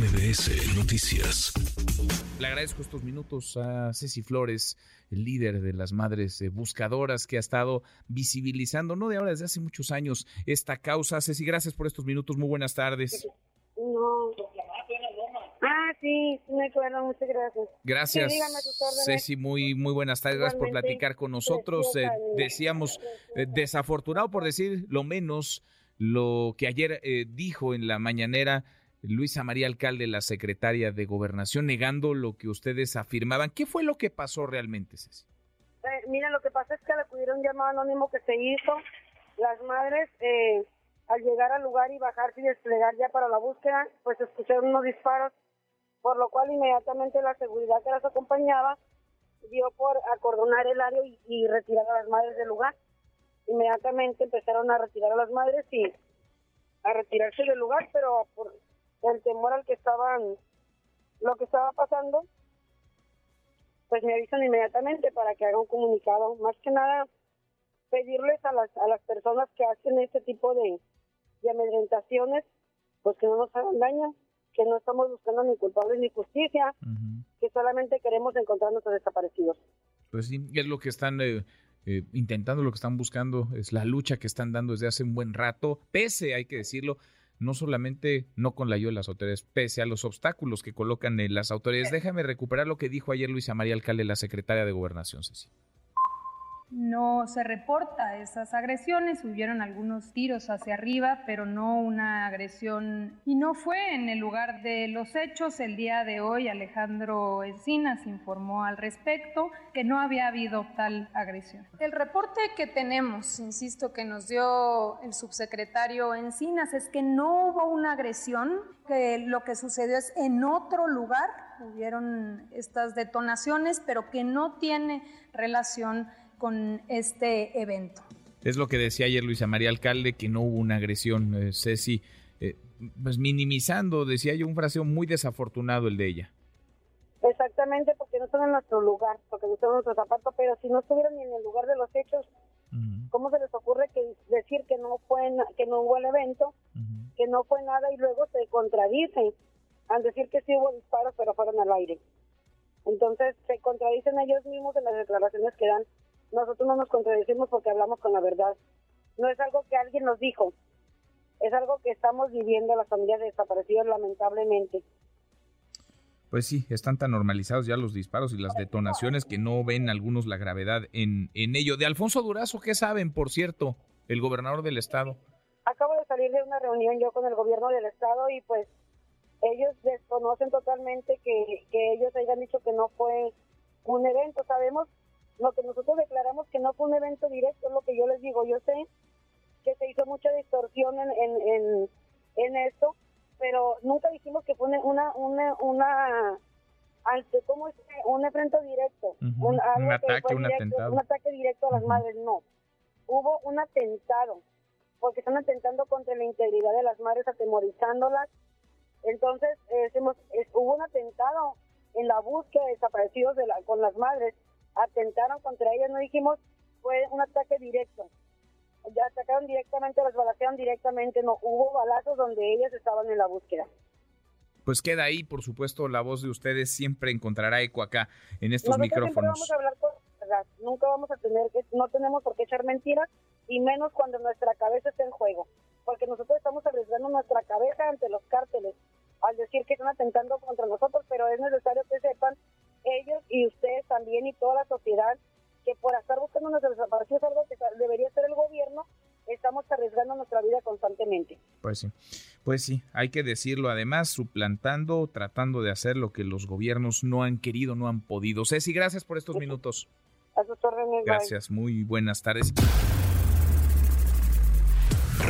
MBS Noticias. Le agradezco estos minutos a Ceci Flores, el líder de las madres buscadoras que ha estado visibilizando, no de ahora, desde hace muchos años, esta causa. Ceci, gracias por estos minutos. Muy buenas tardes. No. Ah, sí, me acuerdo, muchas gracias. Gracias, Ceci, muy, muy buenas tardes, gracias por platicar con nosotros. Eh, decíamos, eh, desafortunado por decir lo menos, lo que ayer eh, dijo en la mañanera Luisa María Alcalde, la secretaria de Gobernación, negando lo que ustedes afirmaban. ¿Qué fue lo que pasó realmente, Ceci? Eh, mira, lo que pasa es que le acudieron un llamado anónimo que se hizo. Las madres, eh, al llegar al lugar y bajarse y desplegar ya para la búsqueda, pues escucharon unos disparos, por lo cual inmediatamente la seguridad que las acompañaba dio por acordonar el área y retirar a las madres del lugar inmediatamente empezaron a retirar a las madres y a retirarse del lugar, pero por el temor al que estaban, lo que estaba pasando, pues me avisan inmediatamente para que haga un comunicado. Más que nada, pedirles a las, a las personas que hacen este tipo de, de amedrentaciones, pues que no nos hagan daño, que no estamos buscando ni culpables ni justicia, que solamente queremos encontrar a nuestros desaparecidos. Pues sí, es lo que están eh, eh, intentando, lo que están buscando, es la lucha que están dando desde hace un buen rato, pese, hay que decirlo, no solamente no con la ayuda de las autoridades, pese a los obstáculos que colocan en las autoridades. Déjame recuperar lo que dijo ayer Luisa María Alcalde, la secretaria de Gobernación, Ceci no se reporta esas agresiones, hubieron algunos tiros hacia arriba, pero no una agresión. Y no fue en el lugar de los hechos. El día de hoy Alejandro Encinas informó al respecto que no había habido tal agresión. El reporte que tenemos, insisto, que nos dio el subsecretario Encinas es que no hubo una agresión, que lo que sucedió es en otro lugar, hubieron estas detonaciones, pero que no tiene relación con este evento. Es lo que decía ayer Luisa María Alcalde, que no hubo una agresión, eh, Ceci, eh, pues minimizando, decía yo, un fraseo muy desafortunado el de ella. Exactamente, porque no están en nuestro lugar, porque no están en nuestro zapato, pero si no estuvieron ni en el lugar de los hechos, ¿cómo se les ocurre que decir que no fue que no hubo el evento, que no fue nada y luego se contradicen al decir que sí hubo disparos, pero fueron al aire? Entonces se contradicen ellos mismos en las declaraciones que dan nosotros no nos contradecimos porque hablamos con la verdad. No es algo que alguien nos dijo, es algo que estamos viviendo las familias desaparecidas lamentablemente. Pues sí, están tan normalizados ya los disparos y las detonaciones que no ven algunos la gravedad en, en ello. De Alfonso Durazo, ¿qué saben, por cierto, el gobernador del estado? Acabo de salir de una reunión yo con el gobierno del estado y pues ellos desconocen totalmente que, que ellos hayan dicho que no fue un evento. Sabemos lo que nosotros declaramos que no fue un evento directo, es lo que yo les digo. Yo sé que se hizo mucha distorsión en, en, en, esto, pero nunca dijimos que fue una, una, una, ¿cómo es? Un evento directo. un, ataque, un atentado. Un ataque directo a las madres, no. Hubo un atentado, porque están atentando contra la integridad de las madres, atemorizándolas. Entonces, hubo un atentado en la búsqueda de desaparecidos de la, con las madres atentaron contra ellas, no dijimos fue un ataque directo. Ya atacaron directamente, las balacearon directamente, no hubo balazos donde ellas estaban en la búsqueda. Pues queda ahí, por supuesto, la voz de ustedes siempre encontrará eco acá en estos micrófonos. vamos a hablar con verdad, nunca vamos a tener, no tenemos por qué echar mentiras y menos cuando nuestra cabeza está en juego, porque nosotros estamos arriesgando nuestra cabeza ante los cárteles al decir que están atentando contra nosotros, pero es necesario que sepan ellos y ustedes también y toda la sociedad que por estar buscando nuestros desaparecidos, algo que debería ser el gobierno, estamos arriesgando nuestra vida constantemente. Pues sí, pues sí, hay que decirlo además, suplantando, tratando de hacer lo que los gobiernos no han querido, no han podido. Ceci, gracias por estos minutos. A sus órdenes. Gracias, muy buenas tardes.